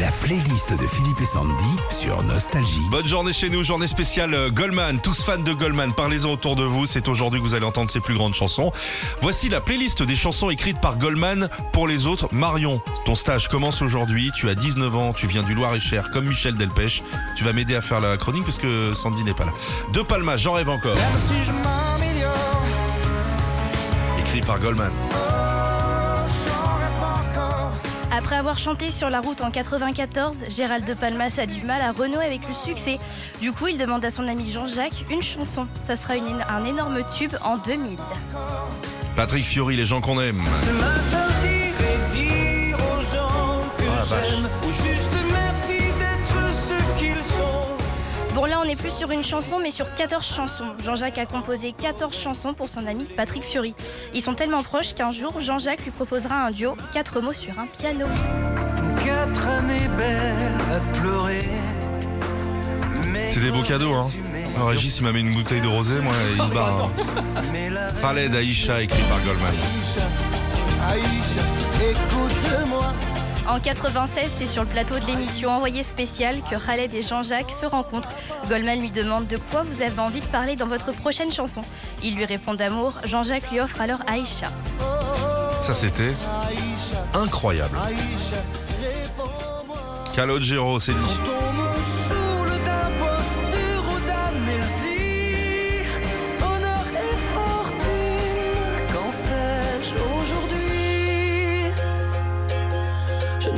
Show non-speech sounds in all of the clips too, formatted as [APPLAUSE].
La playlist de Philippe et Sandy sur Nostalgie. Bonne journée chez nous, journée spéciale euh, Goldman. Tous fans de Goldman, parlez-en autour de vous. C'est aujourd'hui que vous allez entendre ses plus grandes chansons. Voici la playlist des chansons écrites par Goldman pour les autres. Marion, ton stage commence aujourd'hui. Tu as 19 ans, tu viens du Loir-et-Cher comme Michel Delpech. Tu vas m'aider à faire la chronique parce que Sandy n'est pas là. De Palma, j'en rêve encore. Même si je m'améliore, Écrit par Goldman. Après avoir chanté sur la route en 94, Gérald de Palmas a du mal à renouer avec le succès. Du coup, il demande à son ami Jean-Jacques une chanson. Ça sera une- un énorme tube en 2000. Patrick Fiori, les gens qu'on aime. Ce matin, sur une chanson, mais sur 14 chansons. Jean-Jacques a composé 14 chansons pour son ami Patrick Fiori. Ils sont tellement proches qu'un jour, Jean-Jacques lui proposera un duo, 4 mots sur un piano. Quatre années belles à pleurer. Mais C'est des beaux cadeaux, hein. Alors, Régis, il m'a mis une bouteille de rosé, moi, il se barre. hein. Mais la [LAUGHS] Khaled Aïcha, écrit par Goldman. Aïcha, écoute-moi. En 96, c'est sur le plateau de l'émission Envoyé spécial que Khaled et Jean-Jacques se rencontrent. Goldman lui demande de quoi vous avez envie de parler dans votre prochaine chanson. Il lui répond d'amour. Jean-Jacques lui offre alors Aïcha. Ça, c'était incroyable. Calogero, c'est dit.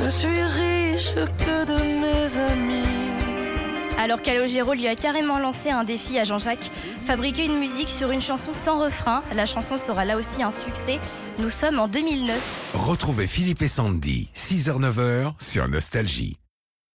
Ne suis riche que de mes amis. Alors Calogero lui a carrément lancé un défi à Jean-Jacques. Fabriquer une musique sur une chanson sans refrain. La chanson sera là aussi un succès. Nous sommes en 2009. Retrouvez Philippe et Sandy, 6h-9h sur Nostalgie.